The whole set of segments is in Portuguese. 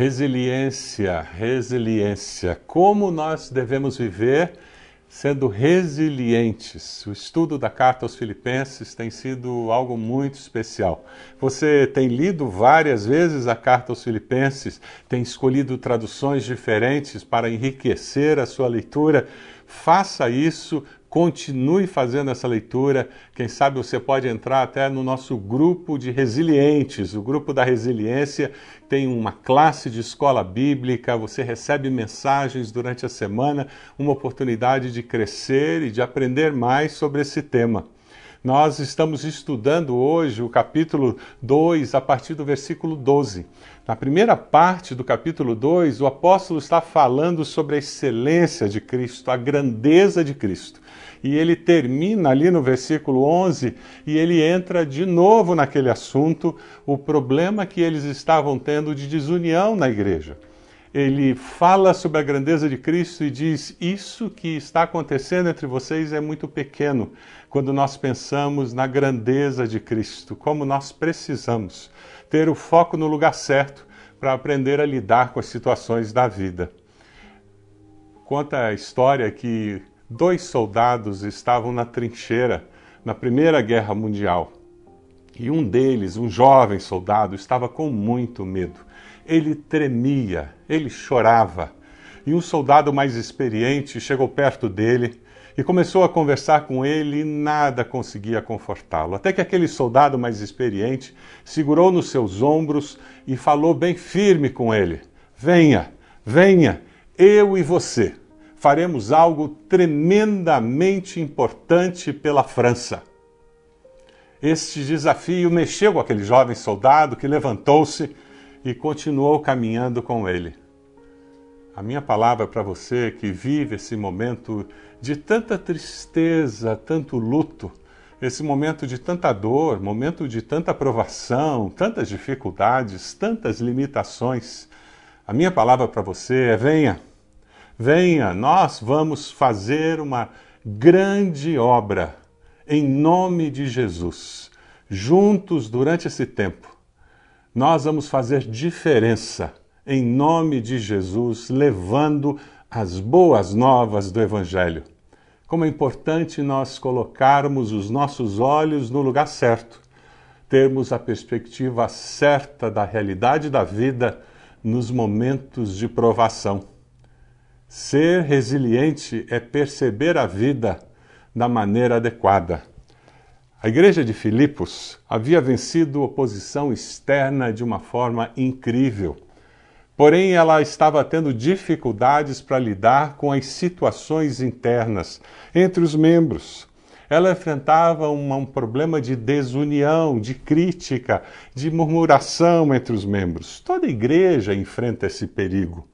Resiliência, resiliência. Como nós devemos viver sendo resilientes. O estudo da carta aos Filipenses tem sido algo muito especial. Você tem lido várias vezes a carta aos Filipenses, tem escolhido traduções diferentes para enriquecer a sua leitura. Faça isso, Continue fazendo essa leitura. Quem sabe você pode entrar até no nosso grupo de resilientes. O grupo da resiliência tem uma classe de escola bíblica. Você recebe mensagens durante a semana, uma oportunidade de crescer e de aprender mais sobre esse tema. Nós estamos estudando hoje o capítulo 2, a partir do versículo 12. Na primeira parte do capítulo 2, o apóstolo está falando sobre a excelência de Cristo, a grandeza de Cristo. E ele termina ali no versículo 11 e ele entra de novo naquele assunto, o problema que eles estavam tendo de desunião na igreja ele fala sobre a grandeza de Cristo e diz: Isso que está acontecendo entre vocês é muito pequeno quando nós pensamos na grandeza de Cristo, como nós precisamos ter o foco no lugar certo para aprender a lidar com as situações da vida. Conta a história que dois soldados estavam na trincheira na Primeira Guerra Mundial. E um deles, um jovem soldado, estava com muito medo. Ele tremia, ele chorava. E um soldado mais experiente chegou perto dele e começou a conversar com ele e nada conseguia confortá-lo. Até que aquele soldado mais experiente segurou nos seus ombros e falou bem firme com ele: Venha, venha, eu e você faremos algo tremendamente importante pela França. Este desafio mexeu com aquele jovem soldado que levantou-se e continuou caminhando com ele. A minha palavra para você que vive esse momento de tanta tristeza, tanto luto, esse momento de tanta dor, momento de tanta provação, tantas dificuldades, tantas limitações. A minha palavra para você é: venha, venha, nós vamos fazer uma grande obra em nome de Jesus. Juntos durante esse tempo, nós vamos fazer diferença em nome de Jesus, levando as boas novas do Evangelho. Como é importante nós colocarmos os nossos olhos no lugar certo, termos a perspectiva certa da realidade da vida nos momentos de provação. Ser resiliente é perceber a vida da maneira adequada. A igreja de Filipos havia vencido oposição externa de uma forma incrível. Porém, ela estava tendo dificuldades para lidar com as situações internas entre os membros. Ela enfrentava uma, um problema de desunião, de crítica, de murmuração entre os membros. Toda igreja enfrenta esse perigo.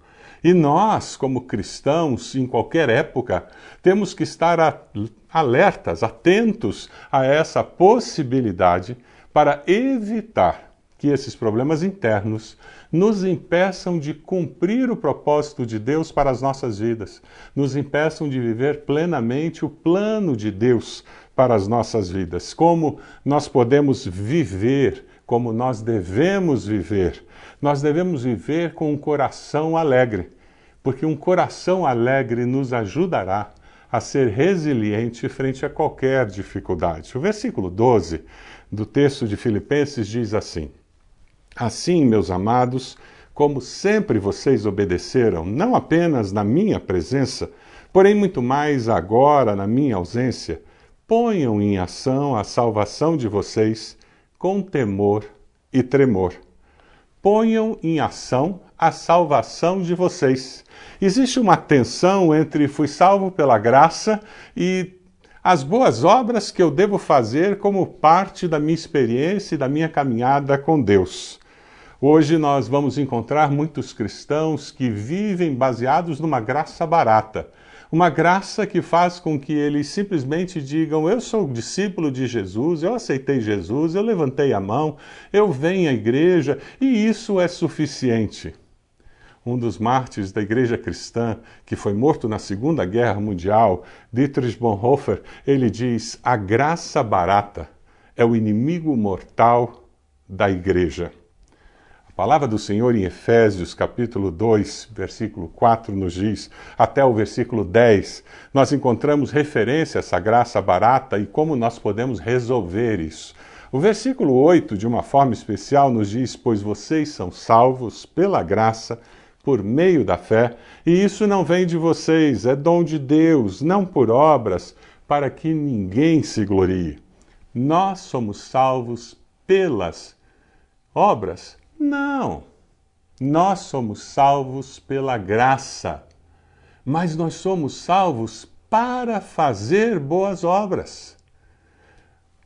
E nós, como cristãos, em qualquer época, temos que estar alertas, atentos a essa possibilidade para evitar que esses problemas internos nos impeçam de cumprir o propósito de Deus para as nossas vidas, nos impeçam de viver plenamente o plano de Deus para as nossas vidas. Como nós podemos viver, como nós devemos viver. Nós devemos viver com um coração alegre, porque um coração alegre nos ajudará a ser resiliente frente a qualquer dificuldade. O versículo 12 do texto de Filipenses diz assim: Assim, meus amados, como sempre vocês obedeceram, não apenas na minha presença, porém muito mais agora na minha ausência, ponham em ação a salvação de vocês com temor e tremor. Ponham em ação a salvação de vocês. Existe uma tensão entre fui salvo pela graça e as boas obras que eu devo fazer como parte da minha experiência e da minha caminhada com Deus. Hoje nós vamos encontrar muitos cristãos que vivem baseados numa graça barata. Uma graça que faz com que eles simplesmente digam: Eu sou discípulo de Jesus, eu aceitei Jesus, eu levantei a mão, eu venho à igreja e isso é suficiente. Um dos mártires da igreja cristã, que foi morto na Segunda Guerra Mundial, Dietrich Bonhoeffer, ele diz: A graça barata é o inimigo mortal da igreja palavra do Senhor em Efésios, capítulo 2, versículo 4, nos diz, até o versículo 10, nós encontramos referência a essa graça barata e como nós podemos resolver isso. O versículo 8, de uma forma especial, nos diz: Pois vocês são salvos pela graça, por meio da fé, e isso não vem de vocês, é dom de Deus, não por obras, para que ninguém se glorie. Nós somos salvos pelas obras? Não. Nós somos salvos pela graça, mas nós somos salvos para fazer boas obras.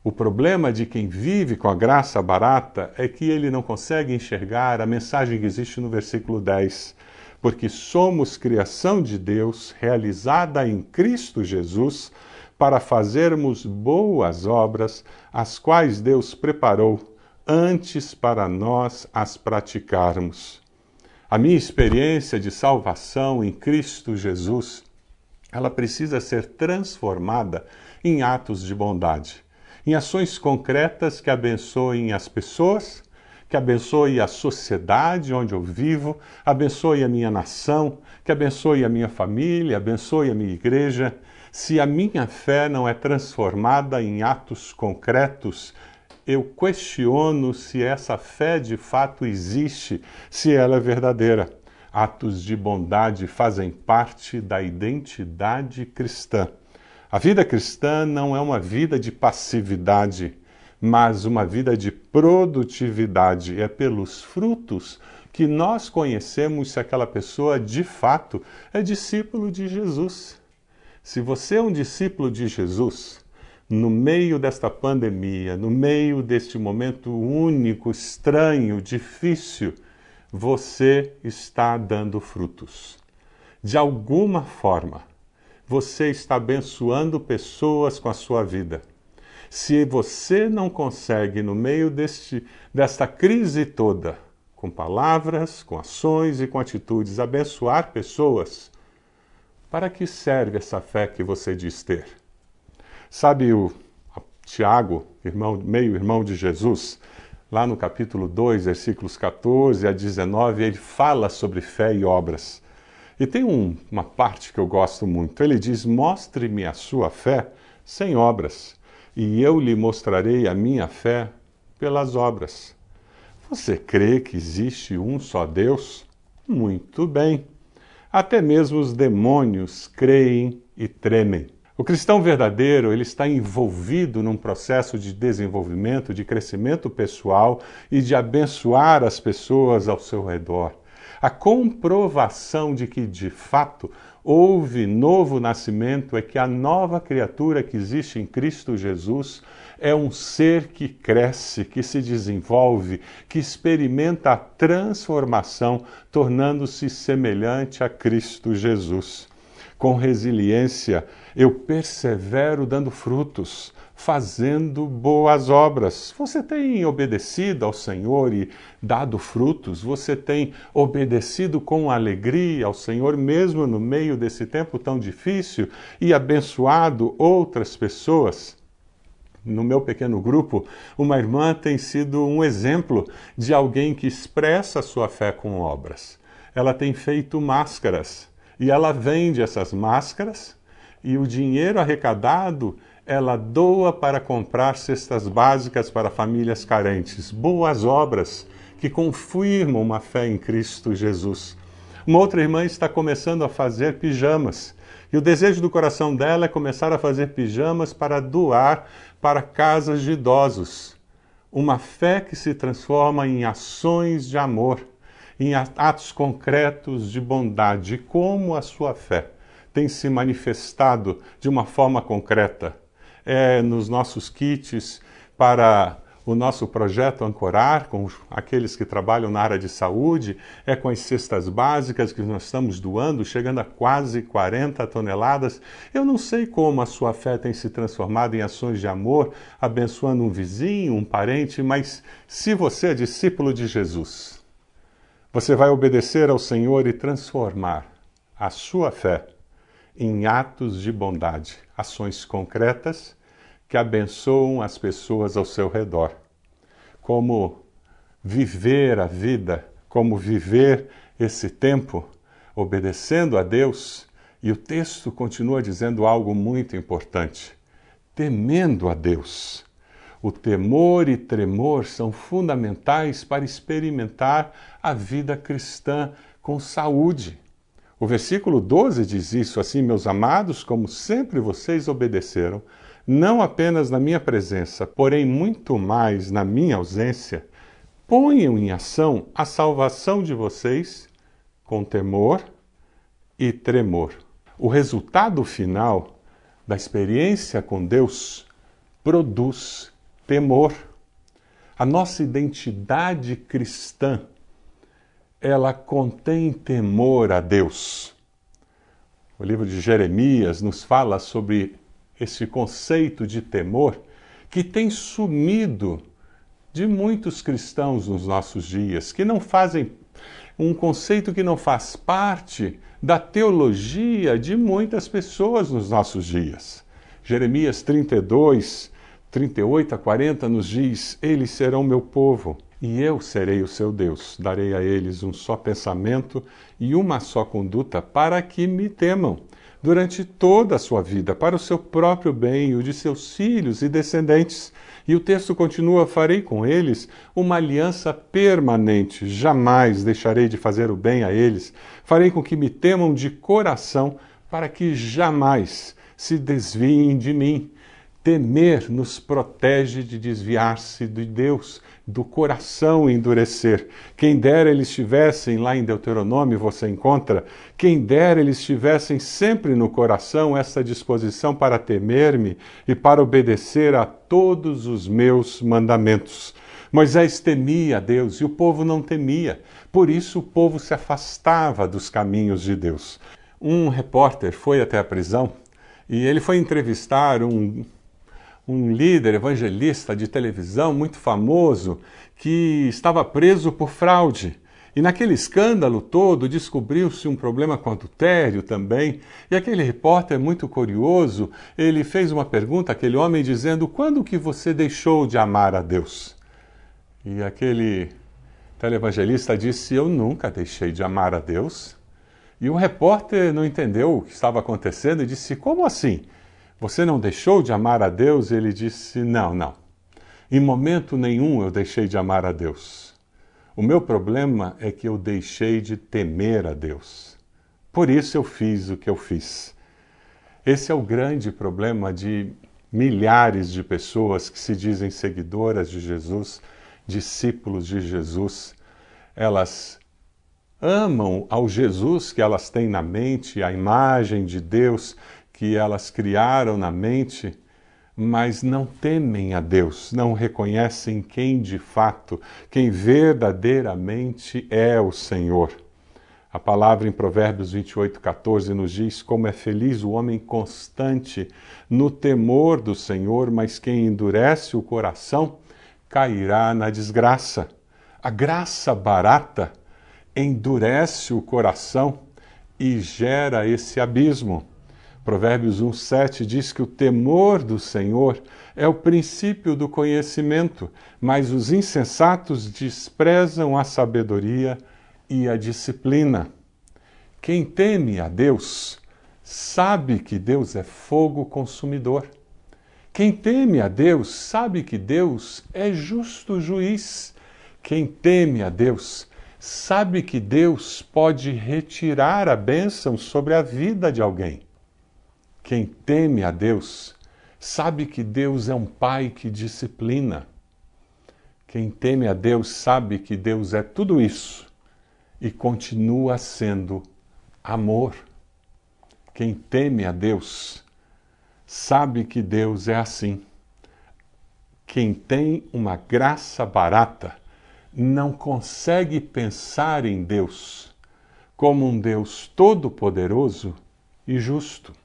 O problema de quem vive com a graça barata é que ele não consegue enxergar a mensagem que existe no versículo 10. Porque somos criação de Deus, realizada em Cristo Jesus, para fazermos boas obras, as quais Deus preparou antes para nós as praticarmos. A minha experiência de salvação em Cristo Jesus, ela precisa ser transformada em atos de bondade em ações concretas que abençoem as pessoas, que abençoe a sociedade onde eu vivo, abençoe a minha nação, que abençoe a minha família, abençoe a minha igreja. Se a minha fé não é transformada em atos concretos, eu questiono se essa fé de fato existe, se ela é verdadeira. Atos de bondade fazem parte da identidade cristã. A vida cristã não é uma vida de passividade, mas uma vida de produtividade. É pelos frutos que nós conhecemos se aquela pessoa de fato é discípulo de Jesus. Se você é um discípulo de Jesus, no meio desta pandemia, no meio deste momento único, estranho, difícil, você está dando frutos. De alguma forma, você está abençoando pessoas com a sua vida. Se você não consegue, no meio deste, desta crise toda, com palavras, com ações e com atitudes, abençoar pessoas, para que serve essa fé que você diz ter? Sabe o Tiago, irmão, meio irmão de Jesus, lá no capítulo 2, versículos 14 a 19, ele fala sobre fé e obras. E tem um, uma parte que eu gosto muito. Ele diz: Mostre-me a sua fé sem obras, e eu lhe mostrarei a minha fé pelas obras. Você crê que existe um só Deus? Muito bem. Até mesmo os demônios creem e tremem. O cristão verdadeiro, ele está envolvido num processo de desenvolvimento, de crescimento pessoal e de abençoar as pessoas ao seu redor a comprovação de que, de fato, houve novo nascimento é que a nova criatura que existe em Cristo Jesus é um ser que cresce, que se desenvolve, que experimenta a transformação, tornando-se semelhante a Cristo Jesus. Com resiliência, eu persevero dando frutos fazendo boas obras. Você tem obedecido ao Senhor e dado frutos? Você tem obedecido com alegria ao Senhor, mesmo no meio desse tempo tão difícil, e abençoado outras pessoas? No meu pequeno grupo, uma irmã tem sido um exemplo de alguém que expressa sua fé com obras. Ela tem feito máscaras e ela vende essas máscaras e o dinheiro arrecadado ela doa para comprar cestas básicas para famílias carentes, boas obras que confirmam uma fé em Cristo Jesus. Uma outra irmã está começando a fazer pijamas. E o desejo do coração dela é começar a fazer pijamas para doar para casas de idosos. Uma fé que se transforma em ações de amor, em atos concretos de bondade. Como a sua fé tem se manifestado de uma forma concreta? é nos nossos kits para o nosso projeto Ancorar, com aqueles que trabalham na área de saúde, é com as cestas básicas que nós estamos doando, chegando a quase 40 toneladas. Eu não sei como a sua fé tem se transformado em ações de amor, abençoando um vizinho, um parente, mas se você é discípulo de Jesus, você vai obedecer ao Senhor e transformar a sua fé em atos de bondade, ações concretas que abençoam as pessoas ao seu redor. Como viver a vida, como viver esse tempo, obedecendo a Deus. E o texto continua dizendo algo muito importante: temendo a Deus. O temor e tremor são fundamentais para experimentar a vida cristã com saúde. O versículo 12 diz isso assim: Meus amados, como sempre vocês obedeceram, não apenas na minha presença, porém muito mais na minha ausência, ponham em ação a salvação de vocês com temor e tremor. O resultado final da experiência com Deus produz temor. A nossa identidade cristã, ela contém temor a Deus. O livro de Jeremias nos fala sobre esse conceito de temor que tem sumido de muitos cristãos nos nossos dias, que não fazem um conceito que não faz parte da teologia de muitas pessoas nos nossos dias. Jeremias 32, 38 a 40 nos diz: Eles serão meu povo, e eu serei o seu Deus. Darei a eles um só pensamento e uma só conduta, para que me temam durante toda a sua vida, para o seu próprio bem e o de seus filhos e descendentes. E o texto continua: Farei com eles uma aliança permanente, jamais deixarei de fazer o bem a eles. Farei com que me temam de coração, para que jamais se desviem de mim. Temer nos protege de desviar-se de Deus, do coração endurecer. Quem dera eles estivessem, lá em Deuteronômio você encontra, quem dera eles estivessem sempre no coração essa disposição para temer-me e para obedecer a todos os meus mandamentos. Moisés temia a Deus e o povo não temia, por isso o povo se afastava dos caminhos de Deus. Um repórter foi até a prisão e ele foi entrevistar um um líder evangelista de televisão muito famoso que estava preso por fraude. E naquele escândalo todo descobriu-se um problema com adultério também. E aquele repórter muito curioso, ele fez uma pergunta àquele homem dizendo: "Quando que você deixou de amar a Deus?" E aquele televangelista disse: "Eu nunca deixei de amar a Deus." E o repórter não entendeu o que estava acontecendo e disse: "Como assim?" Você não deixou de amar a Deus? Ele disse: Não, não. Em momento nenhum eu deixei de amar a Deus. O meu problema é que eu deixei de temer a Deus. Por isso eu fiz o que eu fiz. Esse é o grande problema de milhares de pessoas que se dizem seguidoras de Jesus, discípulos de Jesus. Elas amam ao Jesus que elas têm na mente, a imagem de Deus, que elas criaram na mente, mas não temem a Deus, não reconhecem quem de fato, quem verdadeiramente é o Senhor. A palavra em Provérbios 28, 14 nos diz como é feliz o homem constante no temor do Senhor, mas quem endurece o coração cairá na desgraça. A graça barata endurece o coração e gera esse abismo. Provérbios 1,7 diz que o temor do Senhor é o princípio do conhecimento, mas os insensatos desprezam a sabedoria e a disciplina. Quem teme a Deus sabe que Deus é fogo consumidor. Quem teme a Deus sabe que Deus é justo juiz. Quem teme a Deus sabe que Deus pode retirar a bênção sobre a vida de alguém. Quem teme a Deus sabe que Deus é um pai que disciplina. Quem teme a Deus sabe que Deus é tudo isso e continua sendo amor. Quem teme a Deus sabe que Deus é assim. Quem tem uma graça barata não consegue pensar em Deus como um Deus todo-poderoso e justo.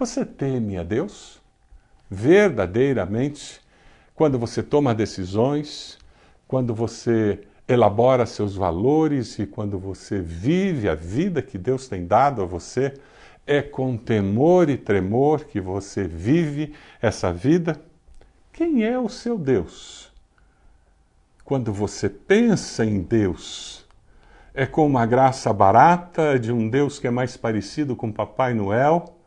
Você teme a Deus? Verdadeiramente, quando você toma decisões, quando você elabora seus valores e quando você vive a vida que Deus tem dado a você, é com temor e tremor que você vive essa vida? Quem é o seu Deus? quando você pensa em Deus, é com uma graça barata de um Deus que é mais parecido com Papai Noel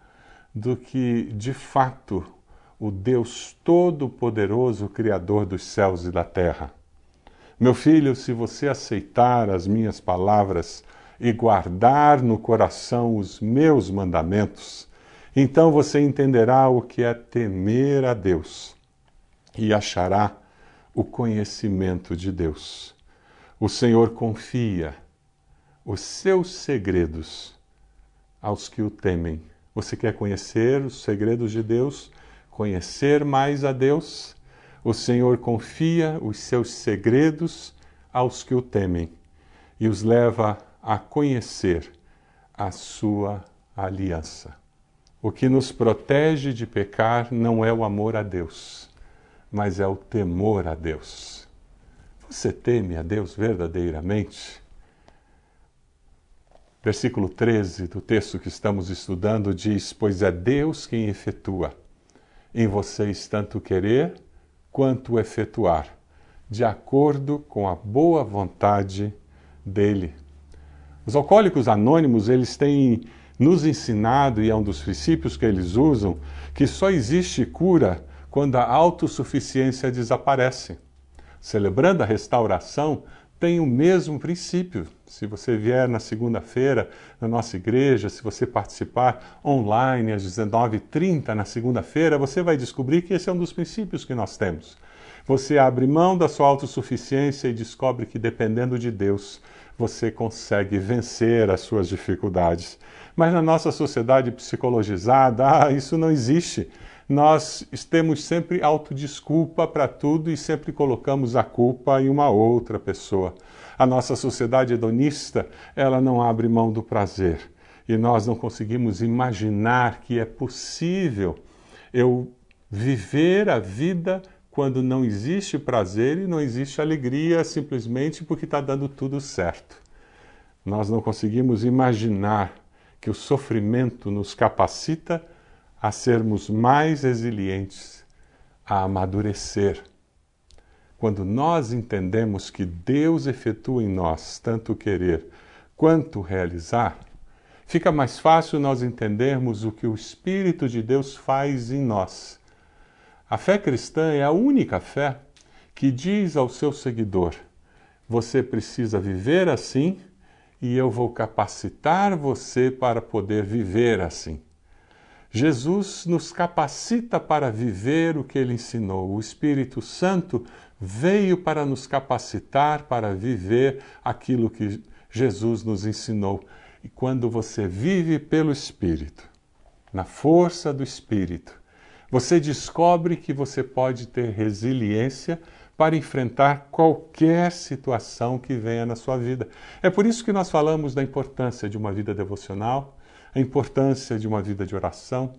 do que, de fato, o Deus Todo-Poderoso, Criador dos céus e da terra. Meu filho, se você aceitar as minhas palavras e guardar no coração os meus mandamentos, então você entenderá o que é temer a Deus e achará o conhecimento de Deus. O Senhor confia os seus segredos aos que o temem. Você quer conhecer os segredos de Deus? Conhecer mais a Deus? O Senhor confia os seus segredos aos que o temem e os leva a conhecer a sua aliança. O que nos protege de pecar não é o amor a Deus, mas é o temor a Deus. Você teme a Deus verdadeiramente? Versículo 13 do texto que estamos estudando diz: Pois é Deus quem efetua em vocês tanto querer quanto efetuar, de acordo com a boa vontade dele. Os alcoólicos anônimos, eles têm nos ensinado, e é um dos princípios que eles usam, que só existe cura quando a autossuficiência desaparece. Celebrando a restauração, tem o mesmo princípio. Se você vier na segunda-feira na nossa igreja, se você participar online às 19h30 na segunda-feira, você vai descobrir que esse é um dos princípios que nós temos. Você abre mão da sua autossuficiência e descobre que, dependendo de Deus, você consegue vencer as suas dificuldades. Mas na nossa sociedade psicologizada, ah, isso não existe nós temos sempre autodesculpa para tudo e sempre colocamos a culpa em uma outra pessoa. A nossa sociedade hedonista, ela não abre mão do prazer. E nós não conseguimos imaginar que é possível eu viver a vida quando não existe prazer e não existe alegria simplesmente porque está dando tudo certo. Nós não conseguimos imaginar que o sofrimento nos capacita a sermos mais resilientes, a amadurecer. Quando nós entendemos que Deus efetua em nós tanto querer quanto realizar, fica mais fácil nós entendermos o que o Espírito de Deus faz em nós. A fé cristã é a única fé que diz ao seu seguidor: você precisa viver assim e eu vou capacitar você para poder viver assim. Jesus nos capacita para viver o que ele ensinou. O Espírito Santo veio para nos capacitar para viver aquilo que Jesus nos ensinou. E quando você vive pelo Espírito, na força do Espírito, você descobre que você pode ter resiliência para enfrentar qualquer situação que venha na sua vida. É por isso que nós falamos da importância de uma vida devocional a importância de uma vida de oração,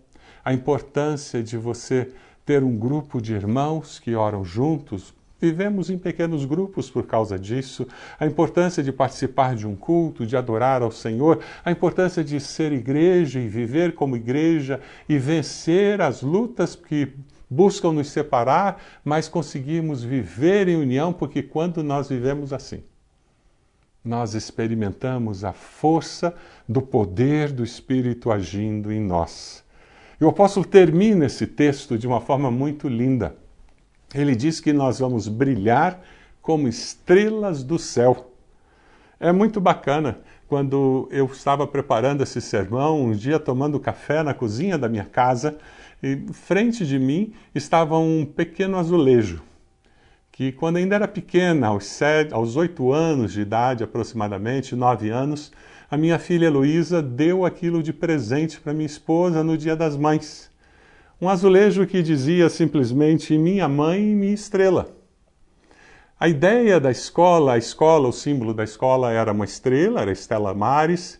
a importância de você ter um grupo de irmãos que oram juntos. Vivemos em pequenos grupos por causa disso, a importância de participar de um culto, de adorar ao Senhor, a importância de ser igreja e viver como igreja e vencer as lutas que buscam nos separar, mas conseguimos viver em união, porque quando nós vivemos assim, nós experimentamos a força do poder do Espírito agindo em nós. E o apóstolo termina esse texto de uma forma muito linda. Ele diz que nós vamos brilhar como estrelas do céu. É muito bacana. Quando eu estava preparando esse sermão, um dia tomando café na cozinha da minha casa, e frente de mim estava um pequeno azulejo que quando ainda era pequena, aos, sete, aos oito anos de idade, aproximadamente, nove anos, a minha filha Heloísa deu aquilo de presente para minha esposa no Dia das Mães. Um azulejo que dizia simplesmente Minha Mãe Minha Estrela. A ideia da escola, a escola, o símbolo da escola era uma estrela, era Estela Maris,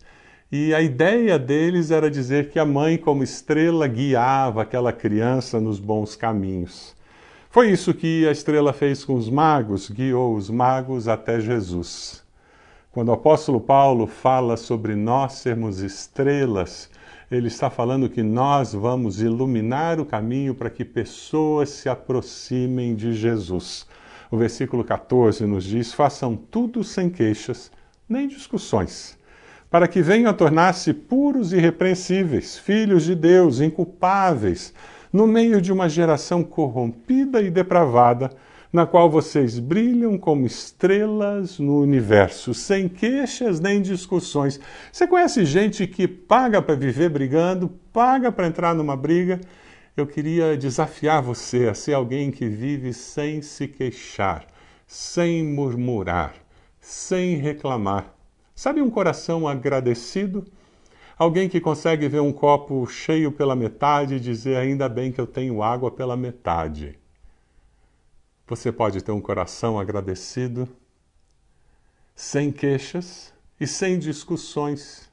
e a ideia deles era dizer que a mãe, como estrela, guiava aquela criança nos bons caminhos. Foi isso que a estrela fez com os magos, guiou os magos até Jesus. Quando o apóstolo Paulo fala sobre nós sermos estrelas, ele está falando que nós vamos iluminar o caminho para que pessoas se aproximem de Jesus. O versículo 14 nos diz: façam tudo sem queixas nem discussões, para que venham a tornar-se puros e irrepreensíveis, filhos de Deus, inculpáveis, no meio de uma geração corrompida e depravada, na qual vocês brilham como estrelas no universo, sem queixas nem discussões. Você conhece gente que paga para viver brigando, paga para entrar numa briga? Eu queria desafiar você a ser alguém que vive sem se queixar, sem murmurar, sem reclamar. Sabe um coração agradecido? Alguém que consegue ver um copo cheio pela metade e dizer ainda bem que eu tenho água pela metade. Você pode ter um coração agradecido, sem queixas e sem discussões.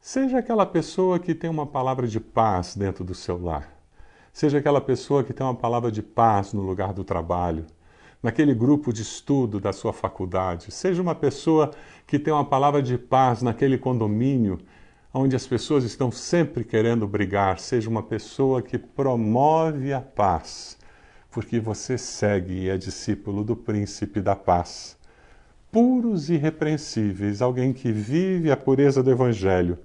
Seja aquela pessoa que tem uma palavra de paz dentro do seu lar. Seja aquela pessoa que tem uma palavra de paz no lugar do trabalho, naquele grupo de estudo da sua faculdade. Seja uma pessoa que tem uma palavra de paz naquele condomínio onde as pessoas estão sempre querendo brigar. Seja uma pessoa que promove a paz porque você segue e é discípulo do príncipe da paz. Puros e irrepreensíveis, alguém que vive a pureza do Evangelho,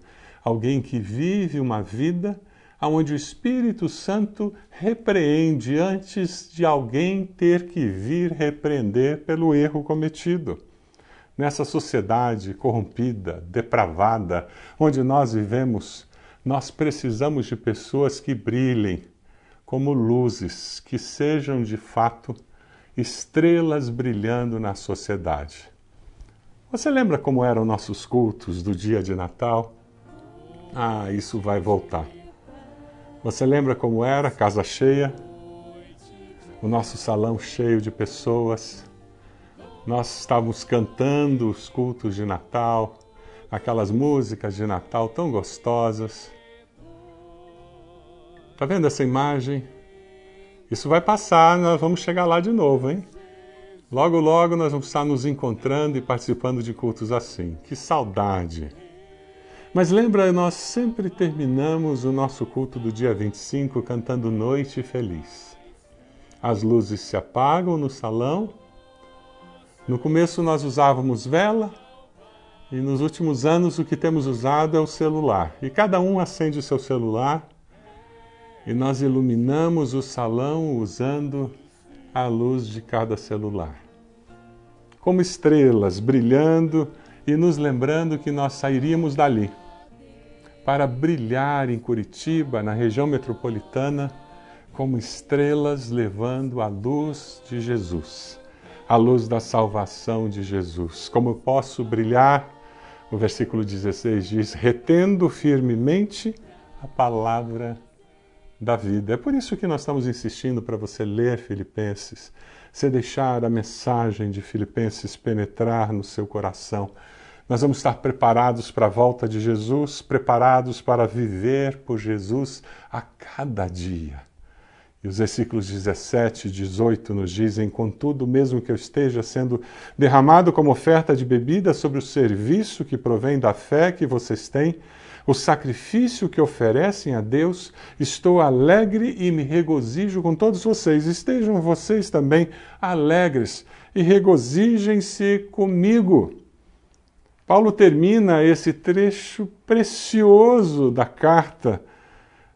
alguém que vive uma vida onde o Espírito Santo repreende antes de alguém ter que vir repreender pelo erro cometido. Nessa sociedade corrompida, depravada, onde nós vivemos, nós precisamos de pessoas que brilhem, como luzes que sejam de fato estrelas brilhando na sociedade. Você lembra como eram nossos cultos do dia de Natal? Ah, isso vai voltar. Você lembra como era casa cheia? O nosso salão cheio de pessoas. Nós estávamos cantando os cultos de Natal, aquelas músicas de Natal tão gostosas. Tá vendo essa imagem? Isso vai passar, nós vamos chegar lá de novo, hein? Logo, logo nós vamos estar nos encontrando e participando de cultos assim. Que saudade! Mas lembra, nós sempre terminamos o nosso culto do dia 25 cantando Noite Feliz. As luzes se apagam no salão. No começo nós usávamos vela e nos últimos anos o que temos usado é o celular. E cada um acende o seu celular e nós iluminamos o salão usando a luz de cada celular. Como estrelas brilhando e nos lembrando que nós sairíamos dali para brilhar em Curitiba, na região metropolitana, como estrelas levando a luz de Jesus, a luz da salvação de Jesus. Como eu posso brilhar? O versículo 16 diz: retendo firmemente a palavra da vida. É por isso que nós estamos insistindo para você ler Filipenses, você deixar a mensagem de Filipenses penetrar no seu coração. Nós vamos estar preparados para a volta de Jesus, preparados para viver por Jesus a cada dia. E os versículos 17 e 18 nos dizem: Contudo, mesmo que eu esteja sendo derramado como oferta de bebida sobre o serviço que provém da fé que vocês têm, o sacrifício que oferecem a Deus, estou alegre e me regozijo com todos vocês. Estejam vocês também alegres e regozijem-se comigo. Paulo termina esse trecho precioso da carta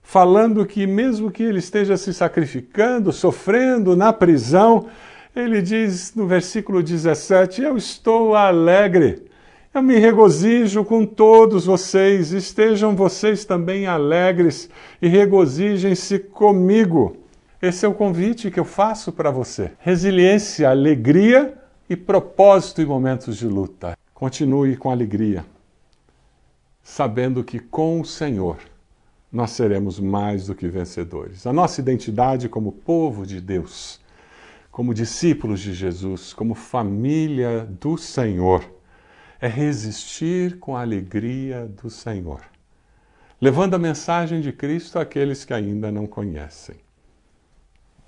falando que, mesmo que ele esteja se sacrificando, sofrendo na prisão, ele diz no versículo 17: Eu estou alegre eu me regozijo com todos vocês, estejam vocês também alegres e regozijem-se comigo. Esse é o convite que eu faço para você. Resiliência, alegria e propósito em momentos de luta. Continue com alegria, sabendo que com o Senhor nós seremos mais do que vencedores. A nossa identidade como povo de Deus, como discípulos de Jesus, como família do Senhor é resistir com a alegria do Senhor, levando a mensagem de Cristo àqueles que ainda não conhecem.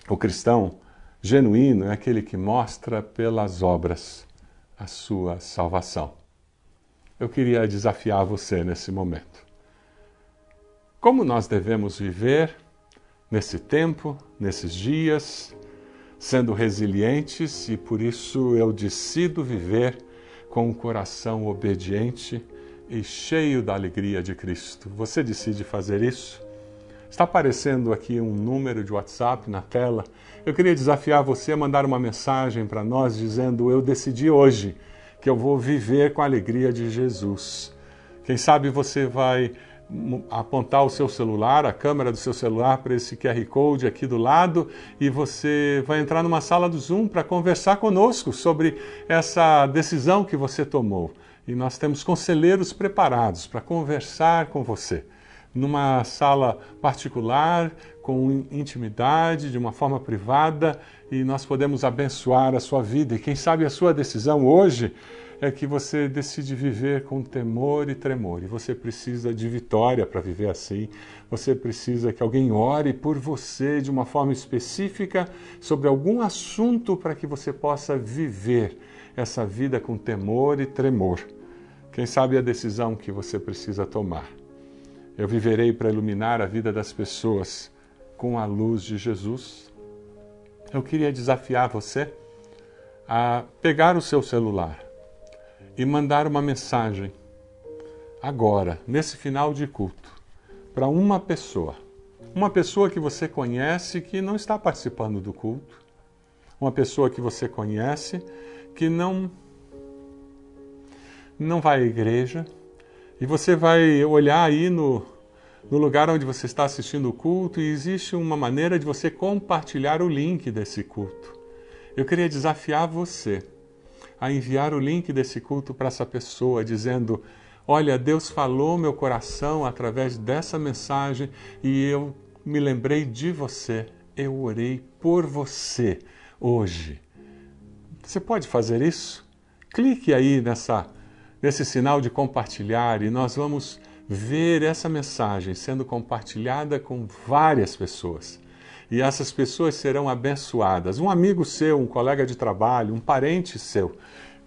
O cristão genuíno é aquele que mostra pelas obras a sua salvação. Eu queria desafiar você nesse momento. Como nós devemos viver nesse tempo, nesses dias, sendo resilientes e por isso eu decido viver com um coração obediente e cheio da alegria de Cristo. Você decide fazer isso? Está aparecendo aqui um número de WhatsApp na tela. Eu queria desafiar você a mandar uma mensagem para nós dizendo: Eu decidi hoje que eu vou viver com a alegria de Jesus. Quem sabe você vai apontar o seu celular, a câmera do seu celular para esse QR Code aqui do lado e você vai entrar numa sala do Zoom para conversar conosco sobre essa decisão que você tomou. E nós temos conselheiros preparados para conversar com você numa sala particular, com intimidade, de uma forma privada, e nós podemos abençoar a sua vida. E quem sabe a sua decisão hoje é que você decide viver com temor e tremor. E você precisa de vitória para viver assim. Você precisa que alguém ore por você de uma forma específica sobre algum assunto para que você possa viver essa vida com temor e tremor. Quem sabe a decisão que você precisa tomar. Eu viverei para iluminar a vida das pessoas com a luz de Jesus. Eu queria desafiar você a pegar o seu celular e mandar uma mensagem agora, nesse final de culto, para uma pessoa. Uma pessoa que você conhece que não está participando do culto. Uma pessoa que você conhece que não não vai à igreja. E você vai olhar aí no, no lugar onde você está assistindo o culto e existe uma maneira de você compartilhar o link desse culto. Eu queria desafiar você a enviar o link desse culto para essa pessoa, dizendo: Olha, Deus falou meu coração através dessa mensagem e eu me lembrei de você. Eu orei por você hoje. Você pode fazer isso? Clique aí nessa, nesse sinal de compartilhar e nós vamos ver essa mensagem sendo compartilhada com várias pessoas e essas pessoas serão abençoadas. Um amigo seu, um colega de trabalho, um parente seu,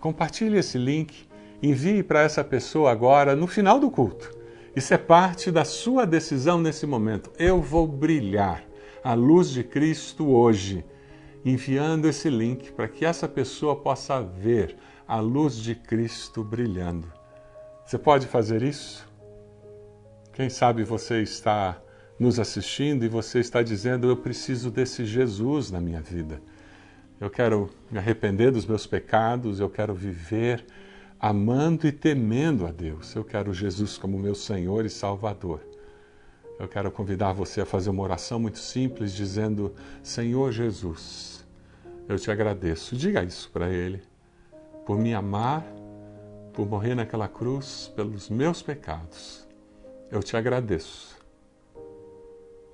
compartilhe esse link, envie para essa pessoa agora no final do culto. Isso é parte da sua decisão nesse momento. Eu vou brilhar a luz de Cristo hoje, enviando esse link para que essa pessoa possa ver a luz de Cristo brilhando. Você pode fazer isso? Quem sabe você está nos assistindo e você está dizendo: Eu preciso desse Jesus na minha vida. Eu quero me arrepender dos meus pecados, eu quero viver amando e temendo a Deus. Eu quero Jesus como meu Senhor e Salvador. Eu quero convidar você a fazer uma oração muito simples, dizendo: Senhor Jesus, eu te agradeço. Diga isso para Ele, por me amar, por morrer naquela cruz pelos meus pecados. Eu te agradeço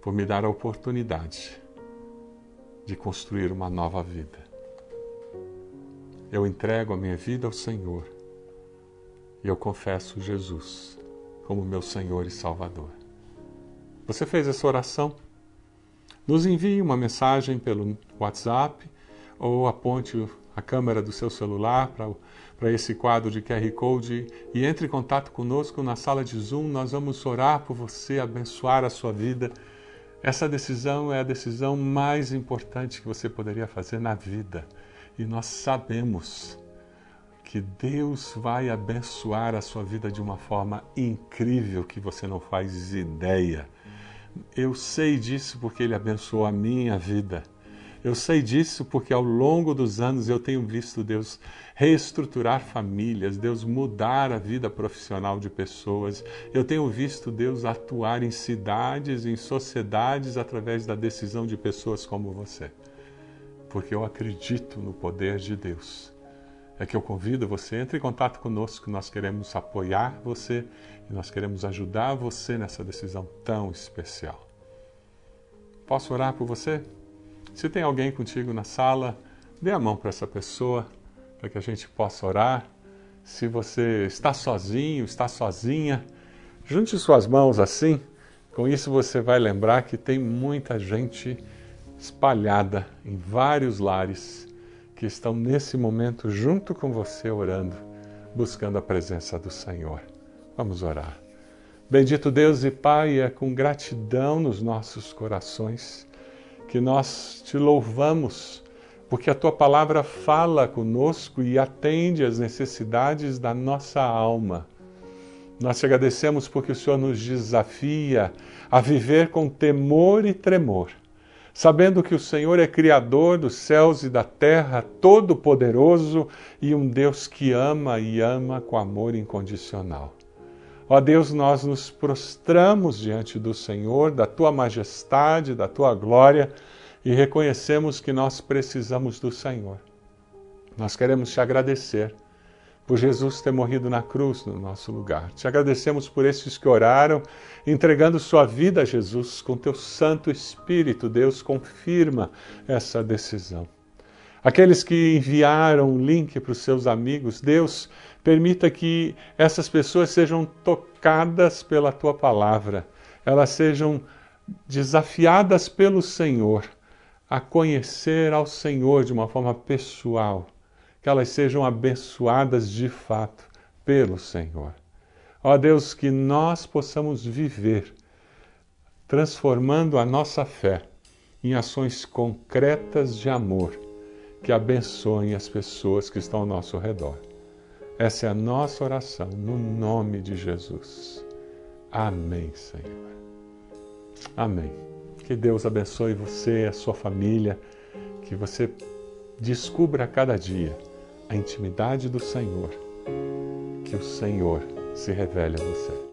por me dar a oportunidade de construir uma nova vida. Eu entrego a minha vida ao Senhor e eu confesso Jesus como meu Senhor e Salvador. Você fez essa oração? Nos envie uma mensagem pelo WhatsApp ou aponte a câmera do seu celular para esse quadro de QR Code e entre em contato conosco na sala de Zoom. Nós vamos orar por você, abençoar a sua vida essa decisão é a decisão mais importante que você poderia fazer na vida. E nós sabemos que Deus vai abençoar a sua vida de uma forma incrível que você não faz ideia. Eu sei disso porque Ele abençoou a minha vida. Eu sei disso porque ao longo dos anos eu tenho visto Deus reestruturar famílias, Deus mudar a vida profissional de pessoas. Eu tenho visto Deus atuar em cidades, em sociedades através da decisão de pessoas como você. Porque eu acredito no poder de Deus. É que eu convido você, entre em contato conosco, nós queremos apoiar você e nós queremos ajudar você nessa decisão tão especial. Posso orar por você? Se tem alguém contigo na sala, dê a mão para essa pessoa, para que a gente possa orar. Se você está sozinho, está sozinha, junte suas mãos assim. Com isso você vai lembrar que tem muita gente espalhada em vários lares que estão nesse momento junto com você orando, buscando a presença do Senhor. Vamos orar. Bendito Deus e Pai, é com gratidão nos nossos corações que nós te louvamos porque a tua palavra fala conosco e atende às necessidades da nossa alma. Nós te agradecemos porque o Senhor nos desafia a viver com temor e tremor, sabendo que o Senhor é Criador dos céus e da terra, todo-poderoso e um Deus que ama e ama com amor incondicional. Ó Deus, nós nos prostramos diante do Senhor, da tua majestade, da tua glória e reconhecemos que nós precisamos do Senhor. Nós queremos te agradecer por Jesus ter morrido na cruz no nosso lugar. Te agradecemos por esses que oraram, entregando sua vida a Jesus com teu Santo Espírito. Deus confirma essa decisão. Aqueles que enviaram o link para os seus amigos, Deus permita que essas pessoas sejam tocadas pela tua palavra, elas sejam desafiadas pelo Senhor a conhecer ao Senhor de uma forma pessoal, que elas sejam abençoadas de fato pelo Senhor. Ó Deus, que nós possamos viver transformando a nossa fé em ações concretas de amor que abençoem as pessoas que estão ao nosso redor. Essa é a nossa oração, no nome de Jesus. Amém, Senhor. Amém. Que Deus abençoe você, a sua família, que você descubra a cada dia a intimidade do Senhor, que o Senhor se revele a você.